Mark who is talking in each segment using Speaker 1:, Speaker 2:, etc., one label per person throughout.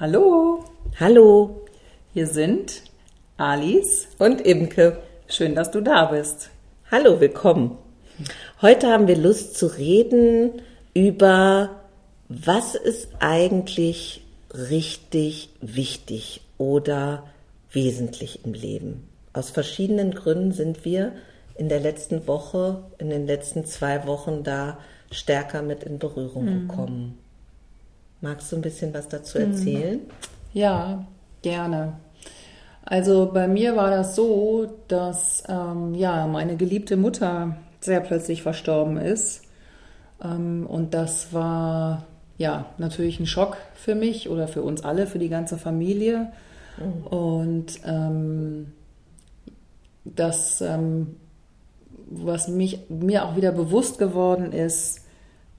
Speaker 1: Hallo,
Speaker 2: Hallo
Speaker 1: hier sind Alice.
Speaker 2: und Imke.
Speaker 1: Schön, dass du da bist.
Speaker 2: Hallo, willkommen. Heute haben wir Lust zu reden über, was ist eigentlich richtig wichtig oder wesentlich im Leben. Aus verschiedenen Gründen sind wir in der letzten Woche, in den letzten zwei Wochen da stärker mit in Berührung gekommen. Magst du ein bisschen was dazu erzählen?
Speaker 1: Ja, gerne. Also bei mir war das so, dass ähm, ja meine geliebte Mutter sehr plötzlich verstorben ist. Ähm, und das war ja natürlich ein Schock für mich oder für uns alle, für die ganze Familie. Und ähm, das, ähm, was mich, mir auch wieder bewusst geworden ist,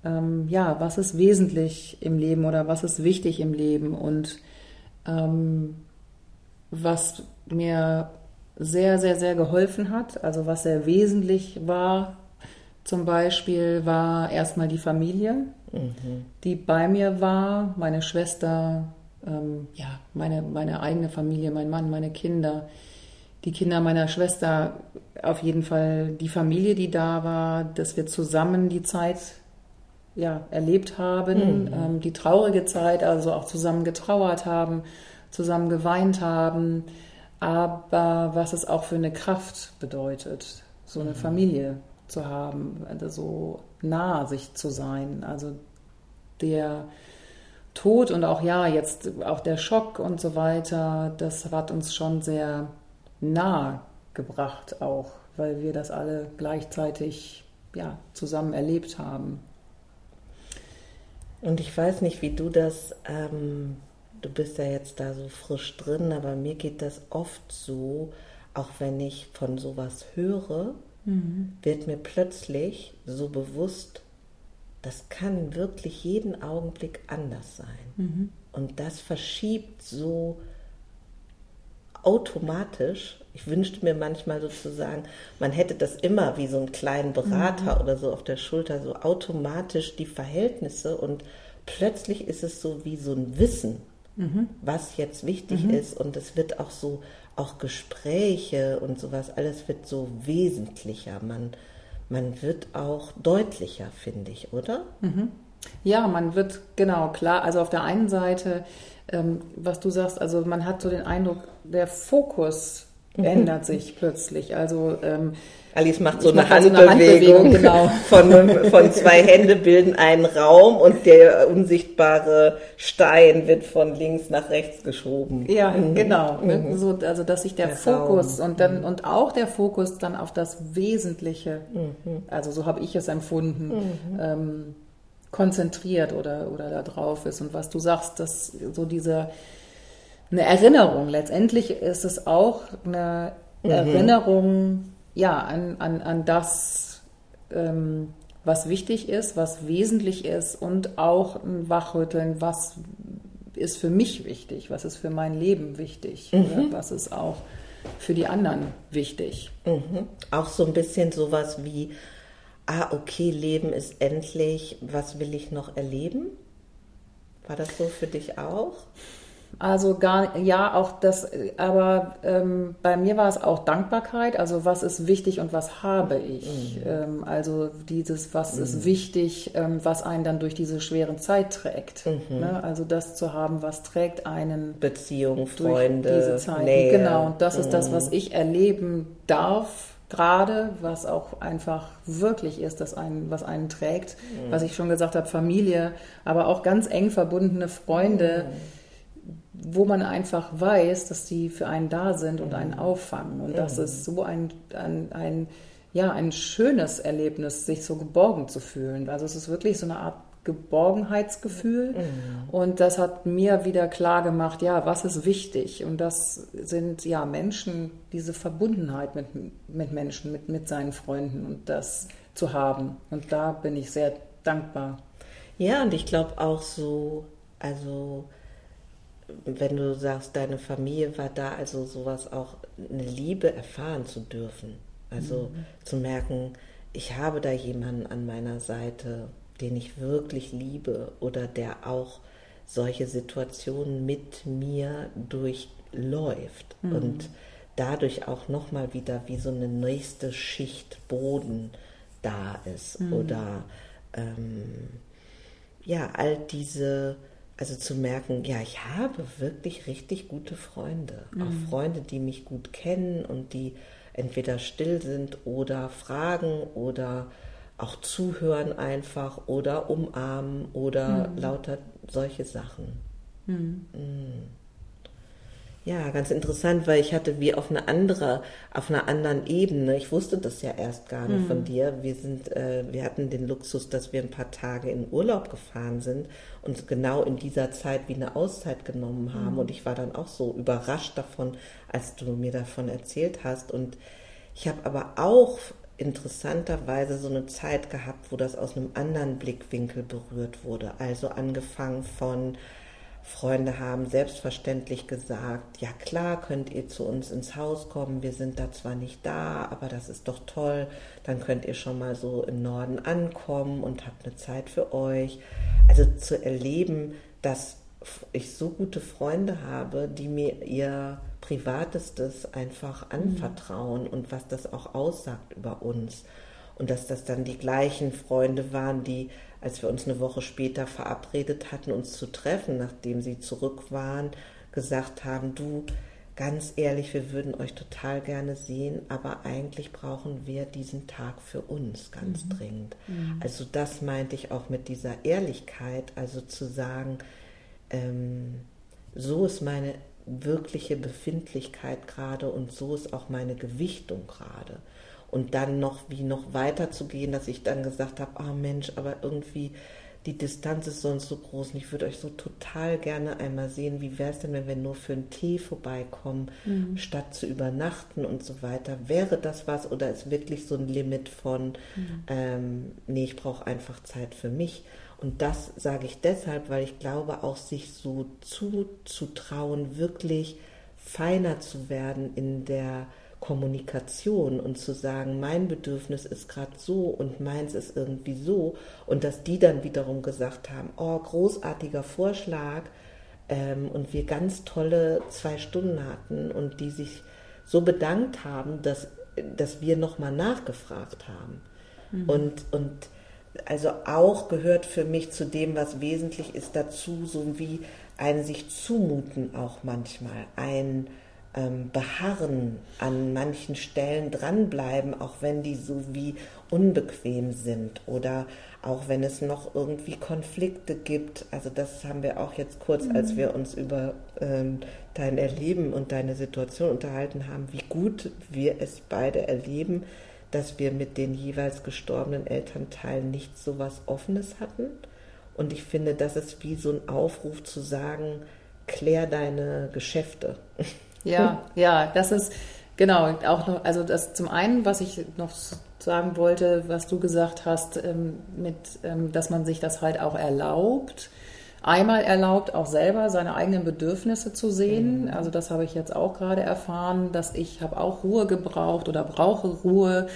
Speaker 1: ähm, ja, was ist wesentlich im Leben oder was ist wichtig im Leben? Und ähm, was mir sehr, sehr, sehr geholfen hat, also was sehr wesentlich war, zum Beispiel war erstmal die Familie, die bei mir war, meine Schwester, ähm, ja, meine, meine eigene Familie, mein Mann, meine Kinder, die Kinder meiner Schwester, auf jeden Fall die Familie, die da war, dass wir zusammen die Zeit ja, erlebt haben, ähm, die traurige Zeit, also auch zusammen getrauert haben, zusammen geweint haben, aber was es auch für eine Kraft bedeutet, so eine Familie zu haben, also so nah sich zu sein, also der Tod und auch ja, jetzt auch der Schock und so weiter, das hat uns schon sehr nah gebracht auch, weil wir das alle gleichzeitig ja, zusammen erlebt haben.
Speaker 2: Und ich weiß nicht, wie du das, ähm, du bist ja jetzt da so frisch drin, aber mir geht das oft so, auch wenn ich von sowas höre, wird mir plötzlich so bewusst, das kann wirklich jeden Augenblick anders sein. Und das verschiebt so automatisch. Ich wünschte mir manchmal sozusagen, man hätte das immer wie so einen kleinen Berater oder so auf der Schulter, so automatisch die Verhältnisse und plötzlich ist es so wie so ein Wissen, was jetzt wichtig ist und es wird auch so, auch Gespräche und sowas, alles wird so wesentlicher. Man, man wird auch deutlicher, finde ich, oder?
Speaker 1: Ja, man wird, genau, klar. Also auf der einen Seite, ähm, was du sagst, also man hat so den Eindruck, der Fokus ändert sich plötzlich. Also ähm,
Speaker 2: Alice macht so eine
Speaker 1: mache
Speaker 2: Handbewegung.
Speaker 1: eine Handbewegung, genau.
Speaker 2: Von, von zwei Hände bilden einen Raum und der unsichtbare Stein wird von links nach rechts geschoben.
Speaker 1: ja, genau. ne? So, also dass sich der,
Speaker 2: Der
Speaker 1: Fokus
Speaker 2: Raum.
Speaker 1: und dann und auch der Fokus dann auf das Wesentliche, also so habe ich es empfunden, ähm, konzentriert oder oder da drauf ist. Und was du sagst, dass so diese eine Erinnerung. Letztendlich ist es auch eine Erinnerung, ja, an, an, an das, ähm, was wichtig ist, was wesentlich ist und auch ein Wachrütteln, was ist für mich wichtig, was ist für mein Leben wichtig, oder was ist auch für die anderen wichtig.
Speaker 2: Mhm. Auch so ein bisschen sowas wie, ah, okay, Leben ist endlich, was will ich noch erleben? War das so für dich auch?
Speaker 1: Also gar ja auch das, aber ähm, bei mir war es auch Dankbarkeit. Also was ist wichtig und was habe ich? Ähm, also dieses, was ist wichtig, ähm, was einen dann durch diese schweren Zeit trägt. Ne? Also das zu haben, was trägt einen
Speaker 2: Beziehung,
Speaker 1: durch
Speaker 2: Freunde,
Speaker 1: diese Zeiten.
Speaker 2: Nähe.
Speaker 1: Genau, und das ist das, was ich erleben darf gerade, was auch einfach wirklich ist, das einen, was einen trägt. Was ich schon gesagt habe, Familie, aber auch ganz eng verbundene Freunde, wo man einfach weiß, dass die für einen da sind und einen auffangen. Und das ist so ein, ein, ein, ja, ein schönes Erlebnis, sich so geborgen zu fühlen. Also es ist wirklich so eine Art Geborgenheitsgefühl. Und das hat mir wieder klar gemacht, ja, was ist wichtig? Und das sind ja Menschen, diese Verbundenheit mit, mit Menschen, mit, mit seinen Freunden und das zu haben. Und da bin ich sehr dankbar.
Speaker 2: Ja, und ich glaube auch so, also wenn du sagst, deine Familie war da, also sowas auch eine Liebe erfahren zu dürfen. Also zu merken, ich habe da jemanden an meiner Seite, den ich wirklich liebe oder der auch solche Situationen mit mir durchläuft mhm. und dadurch auch nochmal wieder wie so eine nächste Schicht Boden da ist mhm. oder ähm, ja, all diese, also zu merken, ja, ich habe wirklich richtig gute Freunde, mhm. auch Freunde, die mich gut kennen und die entweder still sind oder fragen oder auch zuhören einfach oder umarmen oder mhm. lauter solche Sachen. Mhm. Ja, ganz interessant, weil ich hatte wie auf einer andere, auf einer anderen Ebene. Ich wusste das ja erst gar nicht mhm. von dir. Wir sind, äh, wir hatten den Luxus, dass wir ein paar Tage in Urlaub gefahren sind und genau in dieser Zeit wie eine Auszeit genommen haben. Mhm. Und ich war dann auch so überrascht davon, als du mir davon erzählt hast. Und ich habe aber auch interessanterweise so eine Zeit gehabt, wo das aus einem anderen Blickwinkel berührt wurde. Also angefangen von Freunde haben selbstverständlich gesagt, ja klar, könnt ihr zu uns ins Haus kommen, wir sind da zwar nicht da, aber das ist doch toll, dann könnt ihr schon mal so im Norden ankommen und habt eine Zeit für euch. Also zu erleben, dass ich so gute Freunde habe, die mir ihr Privatestes einfach mhm. anvertrauen mhm. und was das auch aussagt über uns. Und dass das dann die gleichen Freunde waren, die als wir uns eine Woche später verabredet hatten, uns zu treffen, nachdem sie zurück waren, gesagt haben, du, ganz ehrlich, wir würden euch total gerne sehen, aber eigentlich brauchen wir diesen Tag für uns ganz mhm. dringend. Mhm. Also das meinte ich auch mit dieser Ehrlichkeit, also zu sagen, ähm, so ist meine wirkliche Befindlichkeit gerade und so ist auch meine Gewichtung gerade und dann noch wie noch weiter zu gehen, dass ich dann gesagt habe, ah oh Mensch, aber irgendwie die Distanz ist sonst so groß und ich würde euch so total gerne einmal sehen, wie wäre es denn, wenn wir nur für einen Tee vorbeikommen, mhm. statt zu übernachten und so weiter. Wäre das was oder ist wirklich so ein Limit von, mhm. ähm, nee, ich brauche einfach Zeit für mich. Und das sage ich deshalb, weil ich glaube, auch sich so zuzutrauen, wirklich feiner zu werden in der Kommunikation und zu sagen, mein Bedürfnis ist gerade so und meins ist irgendwie so und dass die dann wiederum gesagt haben, oh, großartiger Vorschlag ähm, und wir ganz tolle zwei Stunden hatten und die sich so bedankt haben, dass, dass wir nochmal nachgefragt haben. Mhm. Und, und also auch gehört für mich zu dem, was wesentlich ist, dazu, so wie ein sich zumuten auch manchmal, ein ähm, beharren, an manchen Stellen dranbleiben, auch wenn die so wie unbequem sind oder auch wenn es noch irgendwie Konflikte gibt. Also das haben wir auch jetzt kurz, mhm. als wir uns über ähm, dein Erleben und deine Situation unterhalten haben, wie gut wir es beide erleben, dass wir mit den jeweils gestorbenen Elternteilen nicht so was Offenes hatten. Und ich finde, das ist wie so ein Aufruf zu sagen, klär deine Geschäfte.
Speaker 1: Ja, ja, das ist genau auch noch, also das zum einen, was ich noch sagen wollte, was du gesagt hast, ähm, mit, ähm, dass man sich das halt auch erlaubt. Einmal erlaubt, auch selber seine eigenen Bedürfnisse zu sehen. Mhm. Also das habe ich jetzt auch gerade erfahren, dass ich habe auch Ruhe gebraucht oder brauche Ruhe,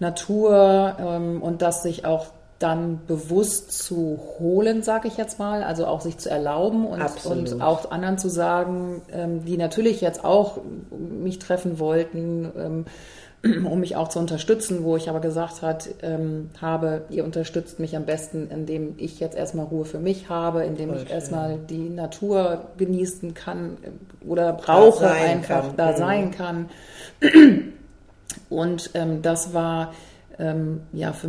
Speaker 1: Natur ähm, und dass sich auch dann bewusst zu holen, sage ich jetzt mal, also auch sich zu erlauben und, und auch anderen zu sagen, ähm, die natürlich jetzt auch mich treffen wollten, ähm, um mich auch zu unterstützen, wo ich aber gesagt hat, ähm, habe, ihr unterstützt mich am besten, indem ich jetzt erstmal Ruhe für mich habe, indem Voll ich schön. erstmal die Natur genießen kann äh, oder brauche da einfach, kann. da mhm. sein kann. Und ähm, das war ähm, ja für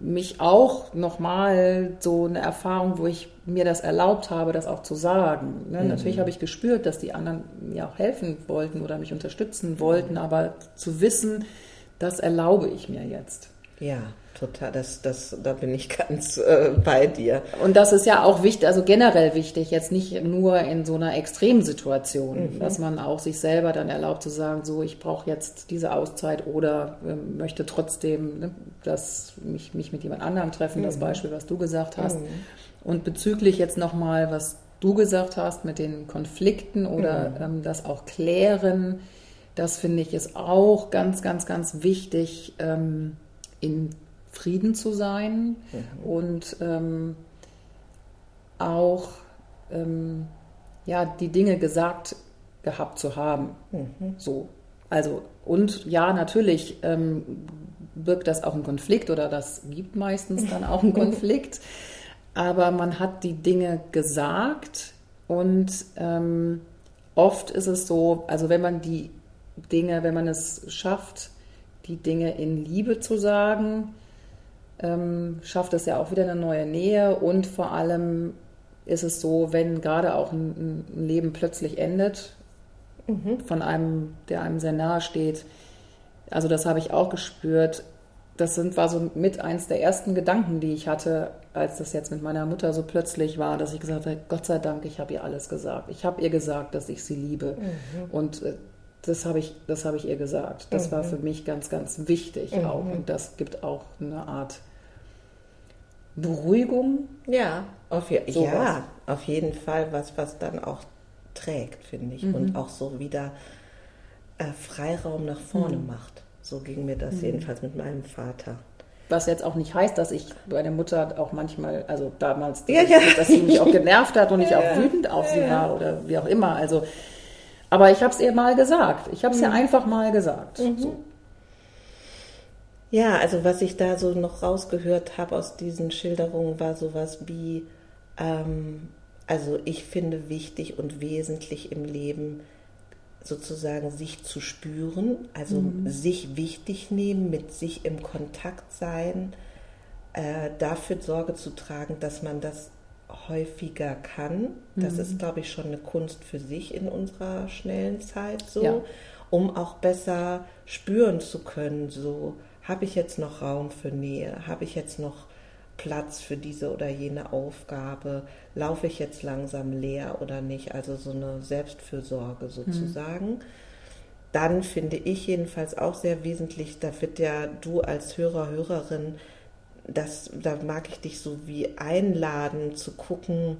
Speaker 1: mich auch nochmal so eine Erfahrung, wo ich mir das erlaubt habe, das auch zu sagen. Ne? Mhm. Natürlich habe ich gespürt, dass die anderen mir auch helfen wollten oder mich unterstützen wollten, aber zu wissen, das erlaube ich mir jetzt.
Speaker 2: Ja, total. Das, das, da bin ich ganz äh, bei dir.
Speaker 1: Und das ist ja auch wichtig, also generell wichtig, jetzt nicht nur in so einer Extremsituation, mhm. dass man auch sich selber dann erlaubt zu sagen, so, ich brauche jetzt diese Auszeit oder äh, möchte trotzdem ne, dass mich, mich mit jemand anderem treffen, mhm. das Beispiel, was du gesagt hast. Mhm. Und bezüglich jetzt nochmal, was du gesagt hast mit den Konflikten oder mhm. ähm, das auch klären, das finde ich ist auch ganz, ganz, ganz wichtig. Ähm, in Frieden zu sein mhm. und ähm, auch ähm, ja, die Dinge gesagt gehabt zu haben. Mhm. So. Also, und ja, natürlich ähm, birgt das auch einen Konflikt oder das gibt meistens dann auch einen Konflikt. Aber man hat die Dinge gesagt und ähm, oft ist es so, also wenn man die Dinge, wenn man es schafft, die Dinge in Liebe zu sagen, ähm, schafft es ja auch wieder eine neue Nähe und vor allem ist es so, wenn gerade auch ein, ein Leben plötzlich endet, mhm. von einem, der einem sehr nahe steht, also das habe ich auch gespürt, das sind, war so mit eins der ersten Gedanken, die ich hatte, als das jetzt mit meiner Mutter so plötzlich war, dass ich gesagt habe, Gott sei Dank, ich habe ihr alles gesagt. Ich habe ihr gesagt, dass ich sie liebe. Mhm. Und äh, das habe ich, das habe ich ihr gesagt. Das mhm. war für mich ganz, ganz wichtig mhm. auch. Und das gibt auch eine Art Beruhigung.
Speaker 2: Ja, auf, je ja, auf jeden Fall was, was dann auch trägt, finde ich. Mhm. Und auch so wieder äh, Freiraum nach vorne mhm. macht. So ging mir das mhm. jedenfalls mit meinem Vater.
Speaker 1: Was jetzt auch nicht heißt, dass ich meine Mutter auch manchmal, also damals,
Speaker 2: ja, ja.
Speaker 1: dass sie mich auch genervt hat und ich auch wütend auf sie war oder wie auch immer. Also aber ich habe es ihr mal gesagt. Ich habe es mhm. ihr einfach mal gesagt. Mhm. So.
Speaker 2: Ja, also was ich da so noch rausgehört habe aus diesen Schilderungen war sowas wie, ähm, also ich finde wichtig und wesentlich im Leben sozusagen sich zu spüren, also mhm. sich wichtig nehmen, mit sich im Kontakt sein, äh, dafür Sorge zu tragen, dass man das häufiger kann. Das mhm. ist, glaube ich, schon eine Kunst für sich in unserer schnellen Zeit so, ja. um auch besser spüren zu können, so habe ich jetzt noch Raum für Nähe, habe ich jetzt noch Platz für diese oder jene Aufgabe, laufe ich jetzt langsam leer oder nicht, also so eine Selbstfürsorge sozusagen. Mhm. Dann finde ich jedenfalls auch sehr wesentlich, da wird ja du als Hörer, Hörerin das, da mag ich dich so wie einladen zu gucken.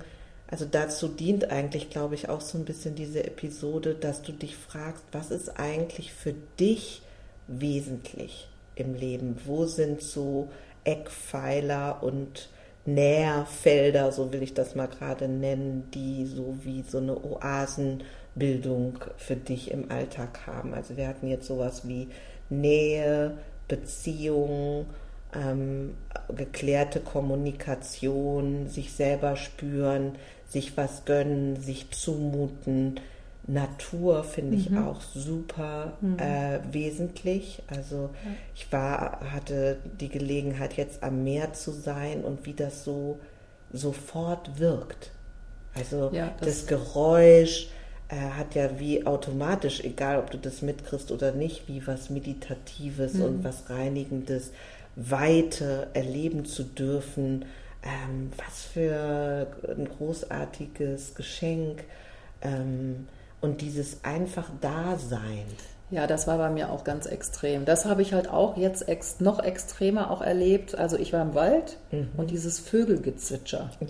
Speaker 2: Also dazu dient eigentlich, glaube ich, auch so ein bisschen diese Episode, dass du dich fragst, was ist eigentlich für dich wesentlich im Leben? Wo sind so Eckpfeiler und Nährfelder, so will ich das mal gerade nennen, die so wie so eine Oasenbildung für dich im Alltag haben. Also wir hatten jetzt sowas wie Nähe, Beziehung, ähm, geklärte Kommunikation, sich selber spüren, sich was gönnen, sich zumuten. Natur finde ich mhm. auch super mhm. äh, wesentlich. Also ja. ich war, hatte die Gelegenheit jetzt am Meer zu sein und wie das so sofort wirkt. Also ja, das, das, Geräusch äh, hat ja wie automatisch, egal ob du das mitkriegst oder nicht, wie was Meditatives mhm. und was Reinigendes. Weite erleben zu dürfen. Ähm, was für ein großartiges Geschenk. Ähm, und dieses einfach Dasein.
Speaker 1: Ja, das war bei mir auch ganz extrem. Das habe ich halt auch jetzt ex noch extremer auch erlebt. Also ich war im Wald mhm. und dieses Vögelgezwitscher. Ja.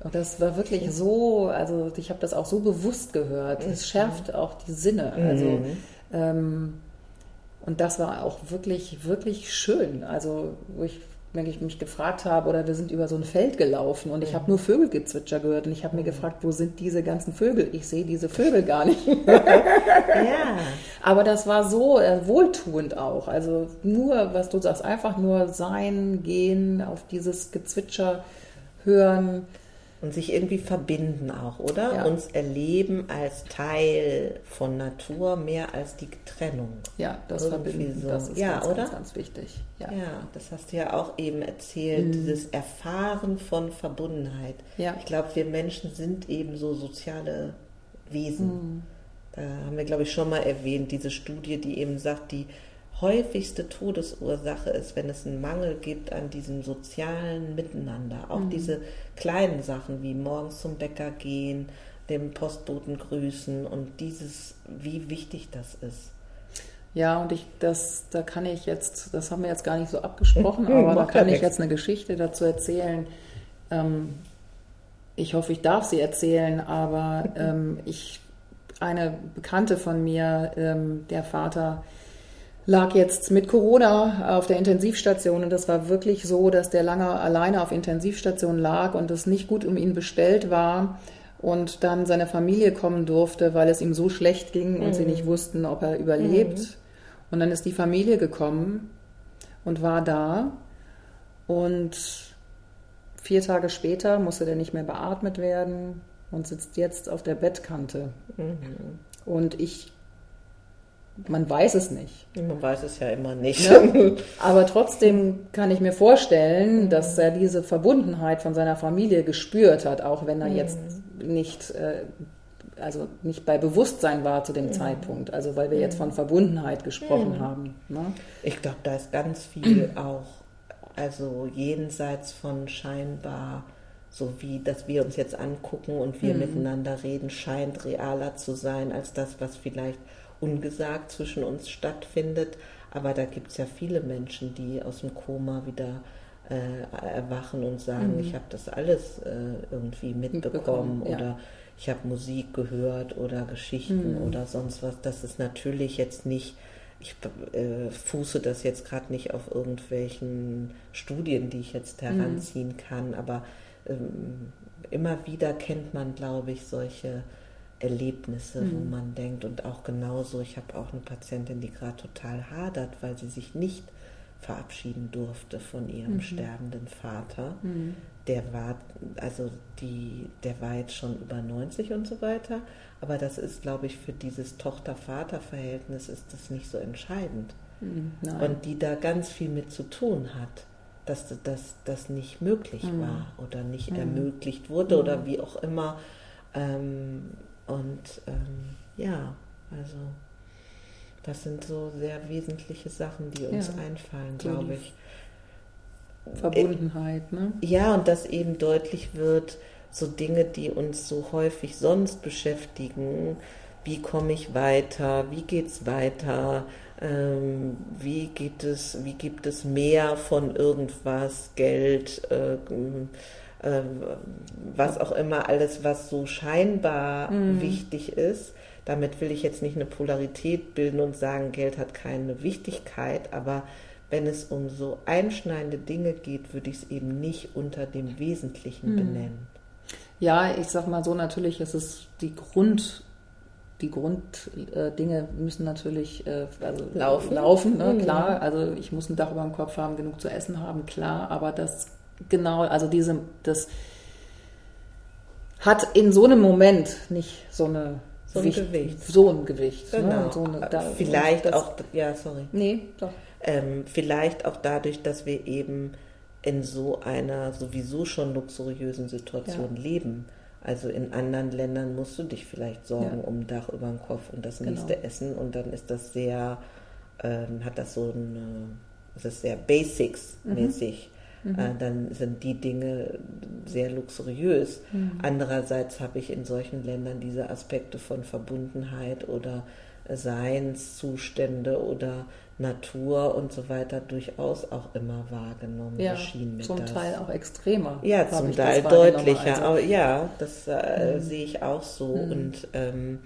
Speaker 1: Und das war wirklich ja. so, also ich habe das auch so bewusst gehört. Es mhm. schärft auch die Sinne. Also mhm. ähm, und das war auch wirklich, wirklich schön. Also, wo ich, wenn ich mich gefragt habe, oder wir sind über so ein Feld gelaufen und ich habe nur Vögelgezwitscher gehört und ich habe mir gefragt, wo sind diese ganzen Vögel? Ich sehe diese Vögel gar nicht. ja. Aber das war so äh, wohltuend auch. Also nur, was du sagst, einfach nur sein, gehen, auf dieses Gezwitscher hören
Speaker 2: und sich irgendwie verbinden auch, oder? Ja. Uns erleben als Teil von Natur mehr als die Trennung.
Speaker 1: Ja, das irgendwie Verbinden, so. das ist ja, ganz, oder? Ganz, ganz wichtig.
Speaker 2: Ja. ja, das hast du ja auch eben erzählt, mhm. dieses Erfahren von Verbundenheit. Ja. Ich glaube, wir Menschen sind eben so soziale Wesen. Mhm. Da haben wir, glaube ich, schon mal erwähnt, diese Studie, die eben sagt, die häufigste Todesursache ist, wenn es einen Mangel gibt an diesem sozialen Miteinander. Auch mhm. diese kleinen Sachen wie morgens zum Bäcker gehen, dem Postboten grüßen und dieses, wie wichtig das ist.
Speaker 1: Ja, und ich, das, da kann ich jetzt, das haben wir jetzt gar nicht so abgesprochen, aber da kann ich jetzt eine Geschichte dazu erzählen. Ähm, ich hoffe, ich darf sie erzählen, aber ähm, ich, eine Bekannte von mir, ähm, der Vater, lag jetzt mit Corona auf der Intensivstation und das war wirklich so, dass der lange alleine auf Intensivstation lag und es nicht gut um ihn bestellt war. und dann seine Familie kommen durfte, weil es ihm so schlecht ging und sie nicht wussten, ob er überlebt. Und dann ist die Familie gekommen und war da und vier Tage später musste der nicht mehr beatmet werden und sitzt jetzt auf der Bettkante. Und ich, man weiß es nicht.
Speaker 2: Man weiß es ja immer nicht.
Speaker 1: Ne? Aber trotzdem kann ich mir vorstellen, dass er diese Verbundenheit von seiner Familie gespürt hat, auch wenn er jetzt nicht, äh, also nicht bei Bewusstsein war zu dem Zeitpunkt. Also weil wir jetzt von Verbundenheit gesprochen haben. Ne?
Speaker 2: Ich glaube, da ist ganz viel auch, also jenseits von scheinbar, so wie dass wir uns jetzt angucken und wir miteinander reden, scheint realer zu sein als das, was vielleicht ungesagt zwischen uns stattfindet. Aber da gibt es ja viele Menschen, die aus dem Koma wieder äh, erwachen und sagen, ich habe das alles äh, irgendwie mitbekommen
Speaker 1: Mitbekommen, ja.
Speaker 2: oder ich habe Musik gehört oder Geschichten
Speaker 1: Mhm.
Speaker 2: oder sonst was. Das ist natürlich jetzt nicht, ich äh, fuße das jetzt gerade nicht auf irgendwelchen Studien, die ich jetzt heranziehen kann, aber ähm, immer wieder kennt man, glaube ich, solche Erlebnisse, wo man denkt und auch genauso, ich habe auch eine Patientin, die gerade total hadert, weil sie sich nicht verabschieden durfte von ihrem sterbenden Vater. Der war, also die, der war jetzt schon über 90 und so weiter, aber das ist, glaube ich, für dieses Tochter-Vater-Verhältnis ist das nicht so entscheidend.
Speaker 1: Nein.
Speaker 2: Und die da ganz viel mit zu tun hat, dass das, das nicht möglich
Speaker 1: Mhm.
Speaker 2: war oder nicht ermöglicht wurde oder wie auch immer. Ähm, und ähm, ja, also das sind so sehr wesentliche Sachen, die uns
Speaker 1: Ja.
Speaker 2: einfallen, glaube ich.
Speaker 1: Verbundenheit, ne?
Speaker 2: Ja, und dass eben deutlich wird, so Dinge, die uns so häufig sonst beschäftigen, wie komme ich weiter, wie geht's weiter, ähm, wie gibt es, wie gibt es mehr von irgendwas, Geld, äh, was auch immer, alles, was so scheinbar wichtig ist. Damit will ich jetzt nicht eine Polarität bilden und sagen, Geld hat keine Wichtigkeit, aber wenn es um so einschneidende Dinge geht, würde ich es eben nicht unter dem Wesentlichen benennen.
Speaker 1: Ja, ich sag mal so, natürlich ist es die Grund, die Grunddinge äh, müssen natürlich äh, also
Speaker 2: Laufen.
Speaker 1: laufen ne?
Speaker 2: Mhm.
Speaker 1: klar. Also ich muss ein Dach über dem Kopf haben, genug zu essen haben, klar. Aber das genau, also diese, das hat in so einem Moment nicht so eine
Speaker 2: So ein Gewicht.
Speaker 1: so ein Gewicht. Ne?
Speaker 2: Genau.
Speaker 1: Und so eine, da,
Speaker 2: vielleicht
Speaker 1: das,
Speaker 2: auch, ja, sorry.
Speaker 1: Nee, doch.
Speaker 2: Ähm, vielleicht auch dadurch, dass wir eben in so einer sowieso schon luxuriösen Situation leben. Also in anderen Ländern musst du dich vielleicht sorgen
Speaker 1: Ja.
Speaker 2: um ein Dach über dem Kopf und das
Speaker 1: Genau.
Speaker 2: nächste Essen und dann ist das sehr, ähm, hat das so ein, es ist sehr Basics-mäßig. Äh, dann sind die Dinge sehr luxuriös. Andererseits habe ich in solchen Ländern diese Aspekte von Verbundenheit oder Seinszustände oder Natur und so weiter durchaus auch immer wahrgenommen.
Speaker 1: Ja, zum
Speaker 2: das.
Speaker 1: Teil auch extremer.
Speaker 2: Ja, zum Teil deutlicher.
Speaker 1: Also,
Speaker 2: ja, das äh, sehe ich auch so. Und ähm,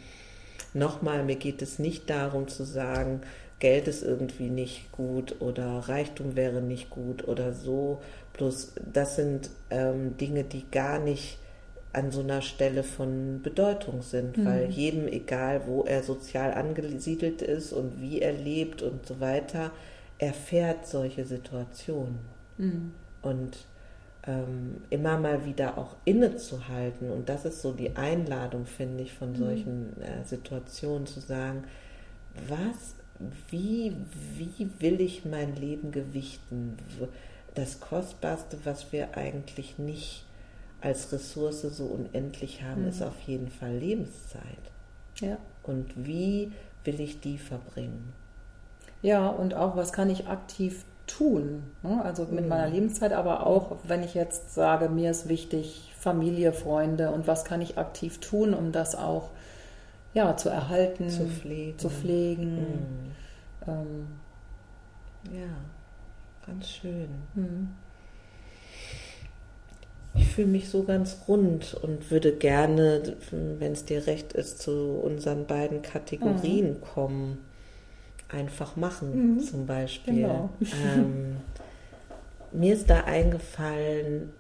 Speaker 2: nochmal, mir geht es nicht darum zu sagen, Geld ist irgendwie nicht gut oder Reichtum wäre nicht gut oder so. Bloß das sind ähm, Dinge, die gar nicht an so einer Stelle von Bedeutung sind, weil jedem, egal wo er sozial angesiedelt ist und wie er lebt und so weiter, erfährt solche Situationen. Und ähm, immer mal wieder auch innezuhalten. Und das ist so die Einladung, finde ich, von solchen äh, Situationen zu sagen, was, wie, wie will ich mein Leben gewichten? Das Kostbarste, was wir eigentlich nicht als Ressource so unendlich haben, ist auf jeden Fall Lebenszeit.
Speaker 1: ja.
Speaker 2: Und wie will ich die verbringen?
Speaker 1: Ja, und auch, was kann ich aktiv tun? ne? Also mit meiner Lebenszeit, aber auch, wenn ich jetzt sage, mir ist wichtig Familie, Freunde und was kann ich aktiv tun, um das auch ja, zu erhalten,
Speaker 2: Zu pflegen.
Speaker 1: zu pflegen.
Speaker 2: Mhm.
Speaker 1: Ähm,
Speaker 2: Ja, ganz schön.
Speaker 1: hm.
Speaker 2: Ich fühle mich so ganz rund und würde gerne, wenn es dir recht ist, zu unseren beiden Kategorien kommen. Einfach machen, zum Beispiel.
Speaker 1: Genau.
Speaker 2: Ähm, mir ist da eingefallen,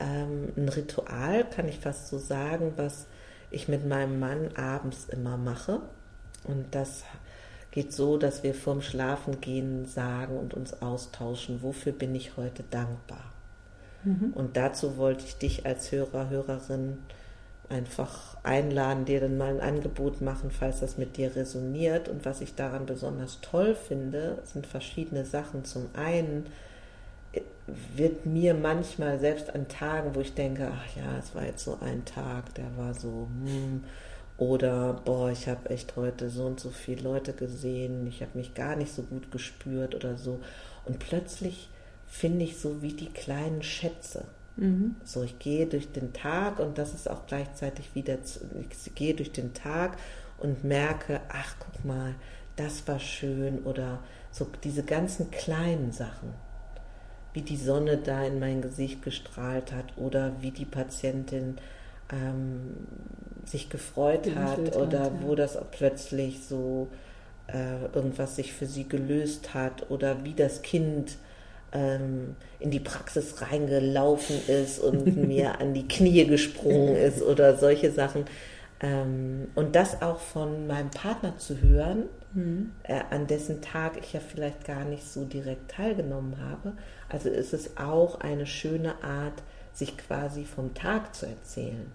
Speaker 2: ähm, ein Ritual, kann ich fast so sagen, was ich mit meinem Mann abends immer mache. Und das geht so, dass wir vorm Schlafengehen sagen und uns austauschen, wofür bin ich heute dankbar. Mhm. Und dazu wollte ich dich als Hörer, Hörerin einfach einladen, dir dann mal ein Angebot machen, falls das mit dir resoniert. Und was ich daran besonders toll finde, sind verschiedene Sachen. Zum einen wird mir manchmal selbst an Tagen, wo ich denke, ach ja, es war jetzt so ein Tag, der war so, hm, oder boah, ich habe echt heute so und so viele Leute gesehen, ich habe mich gar nicht so gut gespürt oder so. Und plötzlich finde ich so wie die kleinen Schätze. Mhm. So, ich gehe durch den Tag und das ist auch gleichzeitig wieder, ich gehe durch den Tag und merke, ach guck mal, das war schön oder so diese ganzen kleinen Sachen wie die Sonne da in mein Gesicht gestrahlt hat oder wie die Patientin ähm, sich gefreut hat oder hat, ja. wo das plötzlich so äh, irgendwas sich für sie gelöst hat oder wie das Kind ähm, in die Praxis reingelaufen ist und mir an die Knie gesprungen ist oder solche Sachen. Ähm, und das auch von meinem Partner zu hören, mhm. äh, an dessen Tag ich ja vielleicht gar nicht so direkt teilgenommen habe. Also ist es auch eine schöne Art, sich quasi vom Tag zu erzählen.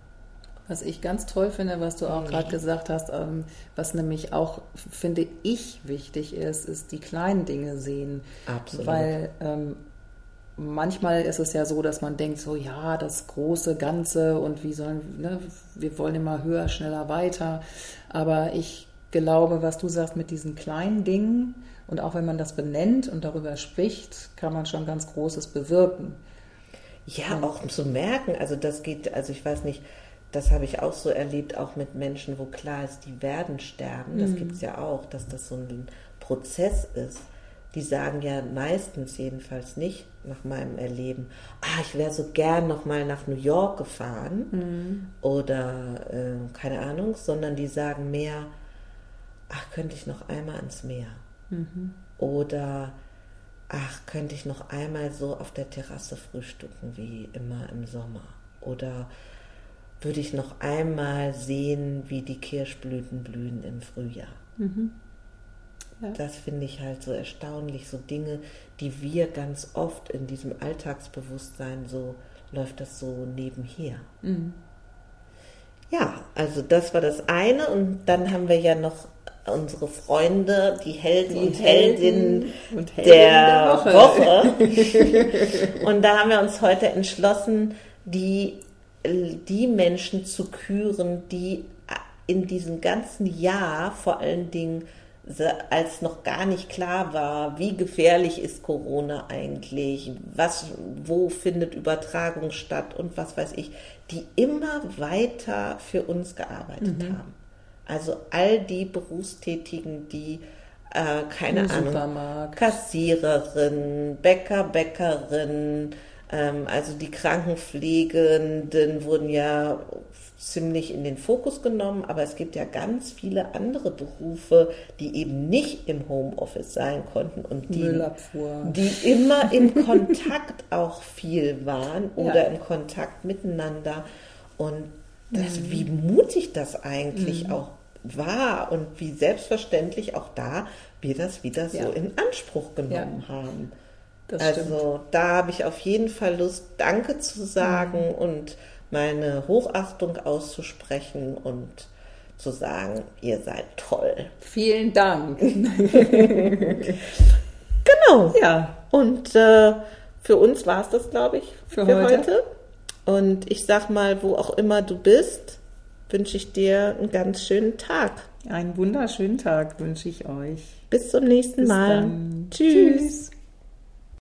Speaker 1: Was ich ganz toll finde, was du auch mhm. gerade gesagt hast, ähm, was nämlich auch, finde ich, wichtig ist, ist die kleinen Dinge sehen.
Speaker 2: Absolut.
Speaker 1: Weil ähm, manchmal ist es ja so, dass man denkt, so ja, das große Ganze und wie sollen, ne, wir wollen immer höher, schneller, weiter. Aber ich glaube, was du sagst mit diesen kleinen Dingen und auch wenn man das benennt und darüber spricht, kann man schon ganz Großes bewirken.
Speaker 2: Ja, und auch zu merken, also das geht, also ich weiß nicht, das habe ich auch so erlebt, auch mit Menschen, wo klar ist, die werden sterben. Das mhm. gibt es ja auch, dass das so ein Prozess ist die sagen ja meistens jedenfalls nicht nach meinem Erleben, ah, ich wäre so gern noch mal nach New York gefahren mhm. oder äh, keine Ahnung, sondern die sagen mehr, ach, könnte ich noch einmal ans Meer mhm. oder ach, könnte ich noch einmal so auf der Terrasse frühstücken wie immer im Sommer oder würde ich noch einmal sehen, wie die Kirschblüten blühen im Frühjahr. Mhm. Ja. Das finde ich halt so erstaunlich, so Dinge, die wir ganz oft in diesem Alltagsbewusstsein so läuft das so nebenher. Mhm. Ja, also das war das eine und dann haben wir ja noch unsere Freunde, die Helden die und Heldinnen und Helden der, der, Woche. Woche. und da haben wir uns heute entschlossen, die, die Menschen zu küren, die in diesem ganzen Jahr vor allen Dingen als noch gar nicht klar war, wie gefährlich ist Corona eigentlich, was, wo findet Übertragung statt und was weiß ich, die immer weiter für uns gearbeitet mhm. haben. Also all die Berufstätigen, die äh, keine Im Ahnung, Supermarkt. Kassiererin, Bäcker, Bäckerin, ähm, also die Krankenpflegenden wurden ja ziemlich in den Fokus genommen, aber es gibt ja ganz viele andere Berufe, die eben nicht im Homeoffice sein konnten und die, die immer im Kontakt auch viel waren oder ja. im Kontakt miteinander. Und das, mhm. wie mutig das eigentlich mhm. auch war und wie selbstverständlich auch da wir das wieder so ja. in Anspruch genommen ja. haben. Das also stimmt. da habe ich auf jeden Fall Lust, Danke zu sagen mhm. und meine Hochachtung auszusprechen und zu sagen, ihr seid toll.
Speaker 1: Vielen Dank.
Speaker 2: genau. Ja. Und äh, für uns war es das, glaube ich, für, für heute. heute. Und ich sag mal, wo auch immer du bist, wünsche ich dir einen ganz schönen Tag.
Speaker 1: Einen wunderschönen Tag wünsche ich euch.
Speaker 2: Bis zum nächsten Bis Mal.
Speaker 1: Dann. Tschüss. Tschüss.